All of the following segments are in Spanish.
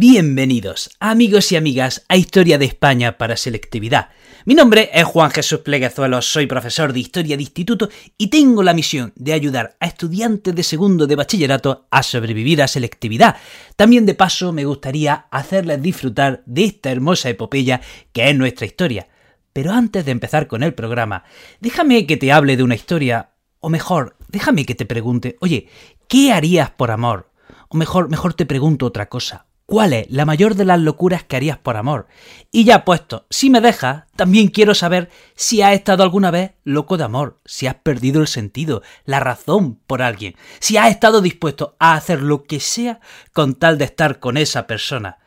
Bienvenidos, amigos y amigas, a Historia de España para Selectividad. Mi nombre es Juan Jesús Pleguezuelos, soy profesor de Historia de Instituto y tengo la misión de ayudar a estudiantes de segundo de bachillerato a sobrevivir a selectividad. También de paso me gustaría hacerles disfrutar de esta hermosa epopeya que es nuestra historia. Pero antes de empezar con el programa, déjame que te hable de una historia, o mejor, déjame que te pregunte, oye, ¿qué harías por amor? O mejor, mejor te pregunto otra cosa. ¿Cuál es la mayor de las locuras que harías por amor? Y ya puesto, si me dejas, también quiero saber si has estado alguna vez loco de amor, si has perdido el sentido, la razón por alguien, si has estado dispuesto a hacer lo que sea con tal de estar con esa persona.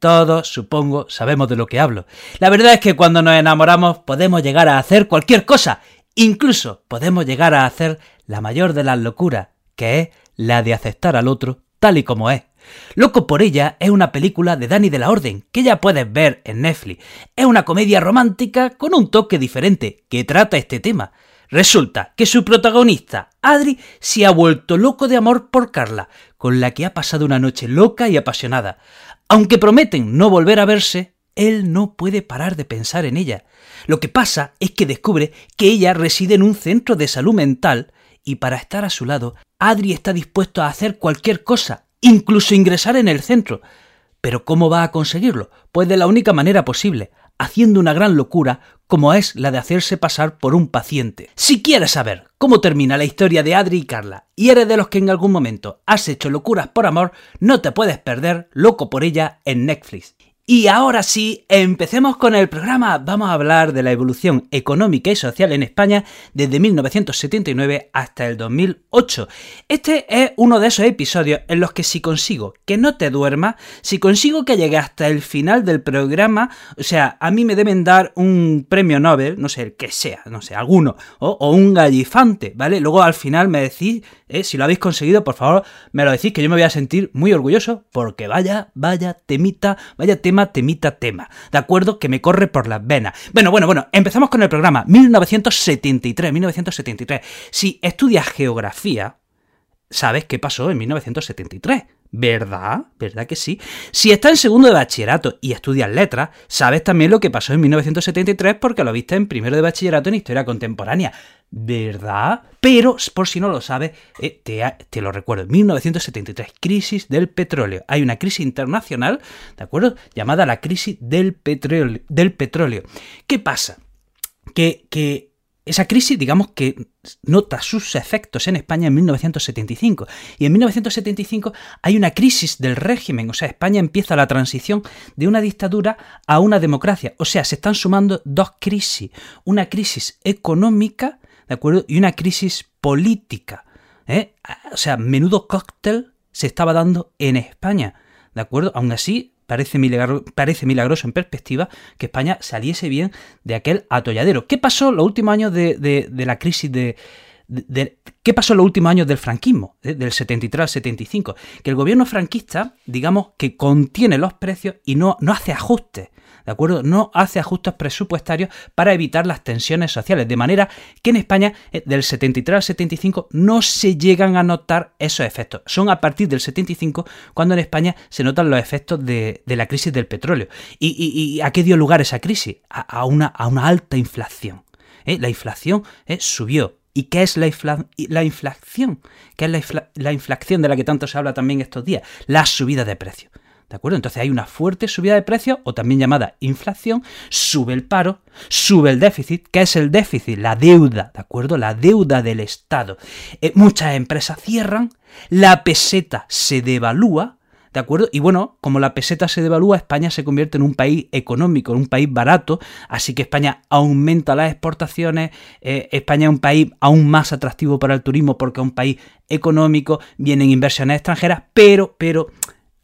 Todos, supongo, sabemos de lo que hablo. La verdad es que cuando nos enamoramos podemos llegar a hacer cualquier cosa, incluso podemos llegar a hacer la mayor de las locuras, que es la de aceptar al otro tal y como es. Loco por ella es una película de Dani de la Orden, que ya puedes ver en Netflix. Es una comedia romántica con un toque diferente, que trata este tema. Resulta que su protagonista, Adri, se ha vuelto loco de amor por Carla, con la que ha pasado una noche loca y apasionada. Aunque prometen no volver a verse, él no puede parar de pensar en ella. Lo que pasa es que descubre que ella reside en un centro de salud mental y para estar a su lado, Adri está dispuesto a hacer cualquier cosa, incluso ingresar en el centro. Pero ¿cómo va a conseguirlo? Pues de la única manera posible, haciendo una gran locura como es la de hacerse pasar por un paciente. Si quieres saber cómo termina la historia de Adri y Carla y eres de los que en algún momento has hecho locuras por amor, no te puedes perder Loco por ella en Netflix. Y ahora sí, empecemos con el programa. Vamos a hablar de la evolución económica y social en España desde 1979 hasta el 2008. Este es uno de esos episodios en los que si consigo que no te duermas, si consigo que llegue hasta el final del programa, o sea, a mí me deben dar un premio Nobel, no sé, el que sea, no sé, alguno, o, un gallifante, ¿vale? Luego al final me decís, eh, si lo habéis conseguido, por favor, me lo decís que yo me voy a sentir muy orgulloso porque vaya, vaya temita, vaya temita temita, tema. ¿De acuerdo? Que me corre por las venas. Bueno, bueno, bueno, empezamos con el programa. 1973, 1973. Si estudias geografía, sabes qué pasó en 1973. ¿Verdad? ¿Verdad que sí? Si estás en segundo de bachillerato y estudias letras, sabes también lo que pasó en 1973 porque lo viste en primero de bachillerato en historia contemporánea. ¿Verdad? Pero, por si no lo sabes, eh, te, lo recuerdo, 1973, crisis del petróleo. Hay una crisis internacional, ¿de acuerdo? Llamada la crisis del petróleo. Del petróleo. ¿Qué pasa? Que, que esa crisis, digamos que nota sus efectos en España en 1975. Y en 1975 hay una crisis del régimen, o sea, España empieza la transición de una dictadura a una democracia. O sea, se están sumando dos crisis. Una crisis económica, ¿de acuerdo? Y una crisis política. ¿eh? O sea, menudo cóctel se estaba dando en España. ¿De acuerdo? Aún así, Parece, milagroso en perspectiva que España saliese bien de aquel atolladero. ¿Qué pasó los últimos años de, la crisis de, ¿Qué pasó en los últimos años del franquismo, del 73 al 75? Que el gobierno franquista, digamos, que contiene los precios y no, no hace ajustes. ¿de acuerdo? No hace ajustes presupuestarios para evitar las tensiones sociales, de manera que en España eh, del 73 al 75 no se llegan a notar esos efectos. Son a partir del 75 cuando en España se notan los efectos de, la crisis del petróleo. ¿Y, a qué dio lugar esa crisis? A, una, a una, alta inflación. ¿eh? La inflación eh, subió ¿Y qué es la, la inflación? ¿Qué es la, la, inflación de la que tanto se habla también estos días? La subida de precios. ¿De acuerdo? Entonces hay una fuerte subida de precios, o también llamada inflación, sube el paro, sube el déficit. ¿Qué es el déficit? La deuda, ¿de acuerdo? La deuda del Estado. Eh, muchas empresas cierran, la peseta se devalúa, ¿De acuerdo? Y bueno, como la peseta se devalúa, España se convierte en un país económico, en un país barato, así que España aumenta las exportaciones, eh, España es un país aún más atractivo para el turismo porque es un país económico, vienen inversiones extranjeras, pero, pero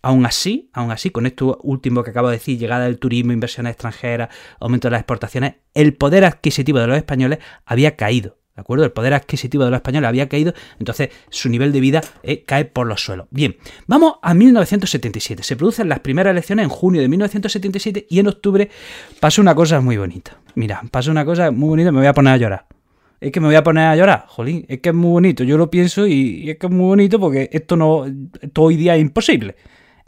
Aún así, aún así, con esto último que acabo de decir, llegada del turismo, inversiones extranjeras, aumento de las exportaciones, el poder adquisitivo de los españoles había caído. ¿De acuerdo? El poder adquisitivo de los españoles había caído, entonces su nivel de vida eh, cae por los suelos. Bien, vamos a 1977. Se producen las primeras elecciones en junio de 1977 y en octubre pasó una cosa muy bonita. Mira, pasó una cosa muy bonita, me voy a poner a llorar. Es que me voy a poner a llorar, jolín, es que es muy bonito. Yo lo pienso y, es que es muy bonito porque esto no, hoy día es imposible.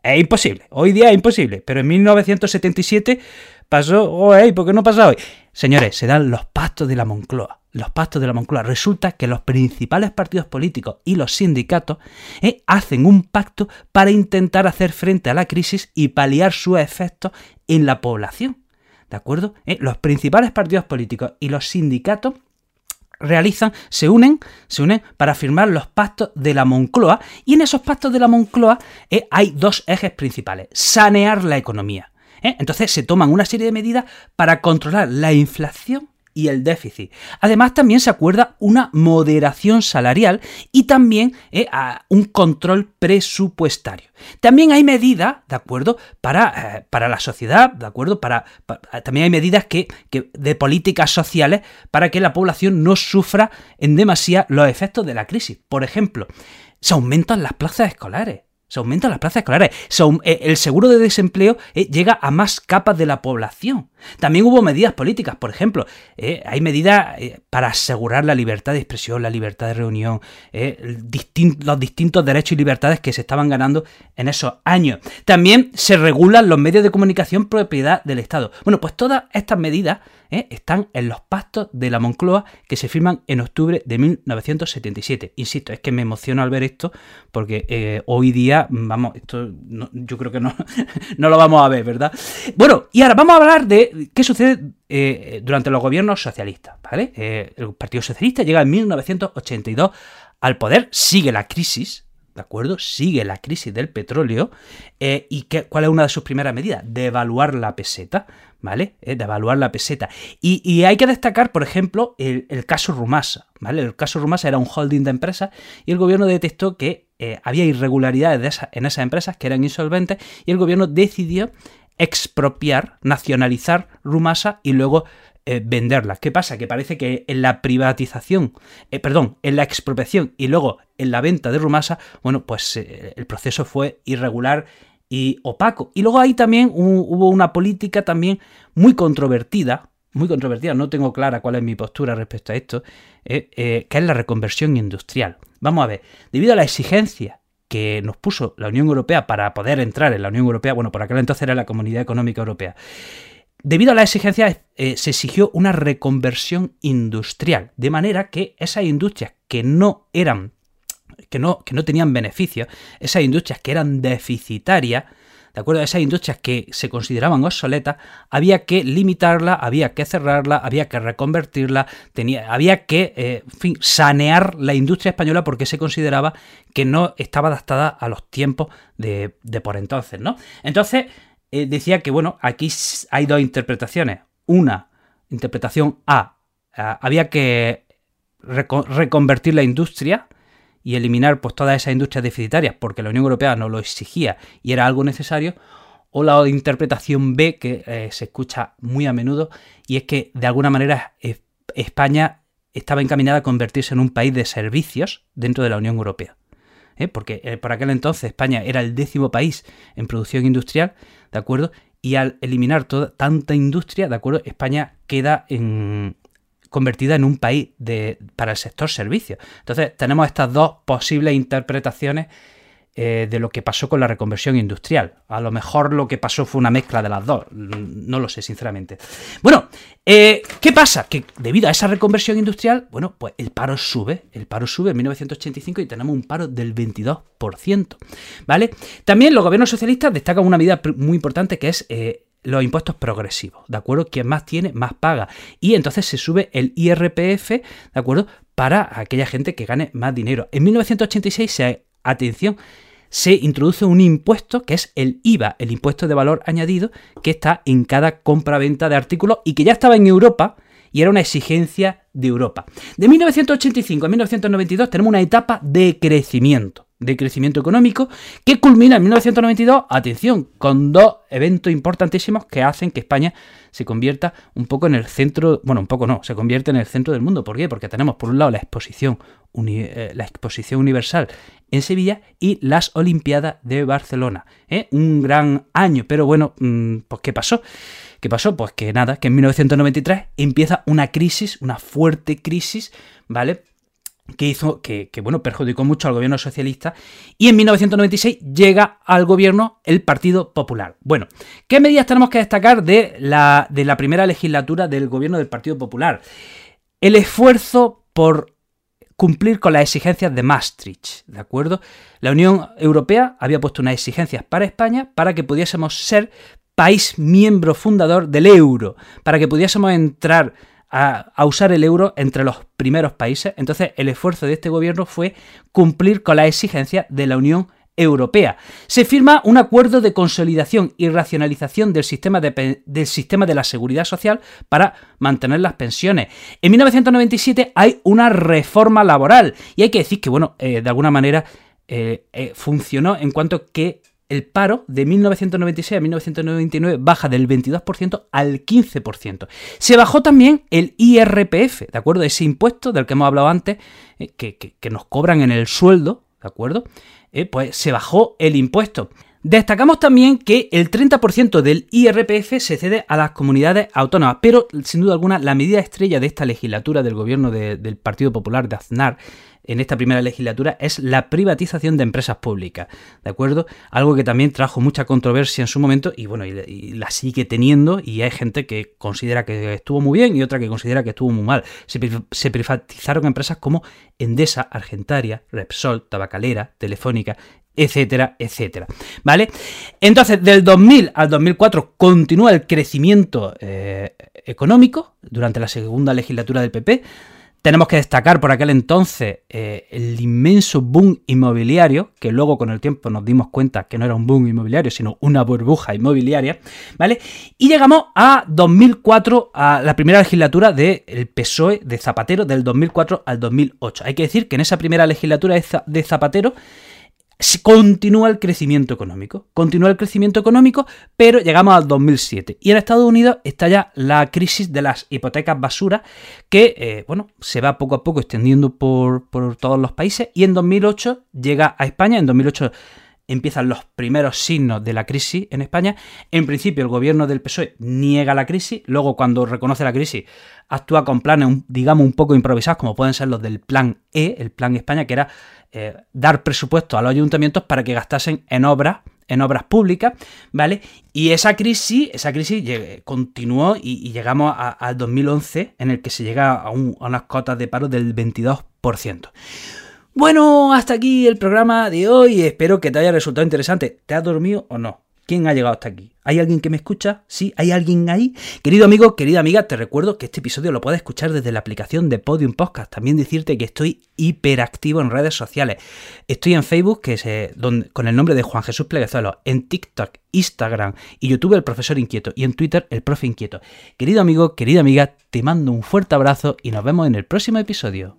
Es imposible. Hoy día es imposible. Pero en 1977 pasó. hoy, ¿Por qué no pasa hoy? Señores, se dan los pactos de la Moncloa. Los pactos de la Moncloa. Resulta que los principales partidos políticos y los sindicatos eh, hacen un pacto para intentar hacer frente a la crisis y paliar sus efectos en la población. ¿De acuerdo? Eh, los principales partidos políticos y los sindicatos realizan, se unen, se unen para firmar los pactos de la Moncloa y en esos pactos de la Moncloa eh, hay dos ejes principales, sanear la economía. Entonces se toman una serie de medidas para controlar la inflación y el déficit. Además, también se acuerda una moderación salarial y también eh, un control presupuestario. También hay medidas, ¿de acuerdo?, para, eh, para la sociedad, ¿de acuerdo? Para, también hay medidas que, que, de políticas sociales para que la población no sufra en demasía los efectos de la crisis. Por ejemplo, se aumentan las plazas escolares. Se aumentan las plazas escolares. Eh, el seguro de desempleo eh, llega a más capas de la población. También hubo medidas políticas, por ejemplo, eh, hay medidas para asegurar la libertad de expresión, la libertad de reunión, los distintos derechos y libertades que se estaban ganando en esos años. También se regulan los medios de comunicación propiedad del Estado. Bueno, pues todas estas medidas ¿eh? están en los pactos de la Moncloa que se firman en octubre de 1977. Insisto, es que me emociono al ver esto porque eh, hoy día, vamos, esto yo creo que no, no lo vamos a ver, ¿verdad? Bueno, y ahora vamos a hablar de qué sucede eh, durante los gobiernos socialistas, ¿vale? el Partido Socialista llega en 1982 al poder, sigue la crisis, ¿de acuerdo? Sigue la crisis del petróleo. ¿Y qué, cuál es una de sus primeras medidas? Devaluar la peseta. ¿Vale? Eh, de evaluar la peseta. Y, hay que destacar, por ejemplo, el, caso Rumasa, ¿vale? El caso Rumasa era un holding de empresas y el gobierno detectó que eh, había irregularidades en esas empresas que eran insolventes y el gobierno decidió expropiar, nacionalizar Rumasa y luego eh, venderla. ¿Qué pasa? Que parece que en la privatización, perdón, en la expropiación y luego en la venta de Rumasa, bueno, pues el proceso fue irregular y opaco. Y luego ahí también hubo una política también muy controvertida, muy controvertida, no tengo clara cuál es mi postura respecto a esto, eh, eh, que es la reconversión industrial. Vamos a ver, debido a la exigencia que nos puso la Unión Europea para poder entrar en la Unión Europea, bueno, por aquel entonces era la Comunidad Económica Europea, debido a la exigencia eh, se exigió una reconversión industrial, de manera que esas industrias que no eran que no, que no tenían beneficios, esas industrias que eran deficitarias, ¿de acuerdo? Esas industrias que se consideraban obsoletas, había que limitarla, había que cerrarla, había que reconvertirla, tenía, había que, eh, sanear la industria española porque se consideraba que no estaba adaptada a los tiempos de, por entonces, ¿no? Entonces, eh, decía que, bueno, aquí hay dos interpretaciones. Una, interpretación A, había que reconvertir la industria, y eliminar pues, todas esas industrias deficitarias porque la Unión Europea no lo exigía y era algo necesario, o la interpretación B que eh, se escucha muy a menudo y es que de alguna manera España estaba encaminada a convertirse en un país de servicios dentro de la Unión Europea. ¿eh? Porque eh, por aquel entonces España era el décimo país en producción industrial, ¿de acuerdo? Y al eliminar toda, tanta industria, ¿de acuerdo? España queda en, convertida en un país de, para el sector servicios. Entonces tenemos estas dos posibles interpretaciones eh, de lo que pasó con la reconversión industrial. A lo mejor lo que pasó fue una mezcla de las dos, no lo sé sinceramente. Bueno, eh, ¿qué pasa? Que debido a esa reconversión industrial, bueno, pues el paro sube, el paro sube en 1985 y tenemos un paro del 22%, ¿vale? También los gobiernos socialistas destacan una medida muy importante que es... Eh, los impuestos progresivos, ¿de acuerdo? Quien más tiene, más paga. Y entonces se sube el IRPF, ¿de acuerdo? Para aquella gente que gane más dinero. En 1986, se, atención, se introduce un impuesto que es el IVA, el impuesto de valor añadido, que está en cada compra-venta de artículos y que ya estaba en Europa y era una exigencia de Europa. De 1985 a 1992 tenemos una etapa de crecimiento. De crecimiento económico que culmina en 1992, atención, con dos eventos importantísimos que hacen que España se convierta un poco en el centro, bueno, un poco no, se convierte en el centro del mundo. ¿Por qué? Porque tenemos por un lado la exposición, eh, la exposición universal en Sevilla y las Olimpiadas de Barcelona. ¿eh? Un gran año, pero bueno, mm, pues ¿qué pasó? ¿Qué pasó? Pues que nada, que en 1993 empieza una crisis, una fuerte crisis, ¿vale? Que hizo que, bueno perjudicó mucho al gobierno socialista y en 1996 llega al gobierno el Partido Popular. Bueno, ¿qué medidas tenemos que destacar de la, de la primera legislatura del gobierno del Partido Popular? El esfuerzo por cumplir con las exigencias de Maastricht, ¿de acuerdo? La Unión Europea había puesto unas exigencias para España para que pudiésemos ser país miembro fundador del euro, para que pudiésemos entrar a, usar el euro entre los primeros países. Entonces el esfuerzo de este gobierno fue cumplir con las exigencias de la Unión Europea. Se firma un acuerdo de consolidación y racionalización del sistema de, del sistema de la seguridad social para mantener las pensiones. En 1997 hay una reforma laboral y hay que decir que, bueno, eh, de alguna manera eh, eh, funcionó en cuanto que el paro de 1996 a 1999 baja del 22% al 15%. Se bajó también el IRPF, ¿de acuerdo? Ese impuesto del que hemos hablado antes, eh, que, nos cobran en el sueldo, ¿de acuerdo? Eh, pues se bajó el impuesto. Destacamos también que el 30% del IRPF se cede a las comunidades autónomas, pero sin duda alguna la medida estrella de esta legislatura del gobierno del Partido Popular de Aznar en esta primera legislatura es la privatización de empresas públicas, ¿de acuerdo? Algo que también trajo mucha controversia en su momento y bueno, y, la sigue teniendo y hay gente que considera que estuvo muy bien y otra que considera que estuvo muy mal. Se, se privatizaron empresas como Endesa, Argentaria, Repsol, Tabacalera, Telefónica, etcétera, etcétera. ¿Vale? Entonces, del 2000 al 2004 continúa el crecimiento eh, económico durante la segunda legislatura del PP tenemos que destacar por aquel entonces eh, el inmenso boom inmobiliario, que luego con el tiempo nos dimos cuenta que no era un boom inmobiliario, sino una burbuja inmobiliaria, ¿vale? Y llegamos a 2004, a la primera legislatura del PSOE de Zapatero, del 2004 al 2008. Hay que decir que en esa primera legislatura de Zapatero continúa el crecimiento económico. Continúa el crecimiento económico, pero llegamos al 2007. Y en Estados Unidos está ya la crisis de las hipotecas basura, que eh, bueno, se va poco a poco extendiendo por, por todos los países. Y en 2008 llega a España. En 2008 empiezan los primeros signos de la crisis en España. En principio, el gobierno del PSOE niega la crisis, luego cuando reconoce la crisis actúa con planes, digamos, un poco improvisados, como pueden ser los del Plan E, el Plan España, que era eh, dar presupuesto a los ayuntamientos para que gastasen en obras en obras públicas, ¿vale? Y esa crisis, esa crisis continuó y, llegamos al 2011 en el que se llega a, a unas cotas de paro del 22%. Bueno, hasta aquí el programa de hoy. Espero que te haya resultado interesante. ¿Te has dormido o no? ¿Quién ha llegado hasta aquí? ¿Hay alguien que me escucha? ¿Sí? ¿Hay alguien ahí? Querido amigo, querida amiga, te recuerdo que este episodio lo puedes escuchar desde la aplicación de Podium Podcast. También decirte que estoy hiperactivo en redes sociales. Estoy en Facebook, que es, eh, con el nombre de Juan Jesús Pleguezuelo, en TikTok, Instagram y YouTube el profesor inquieto y en Twitter el profe inquieto. Querido amigo, querida amiga, te mando un fuerte abrazo y nos vemos en el próximo episodio.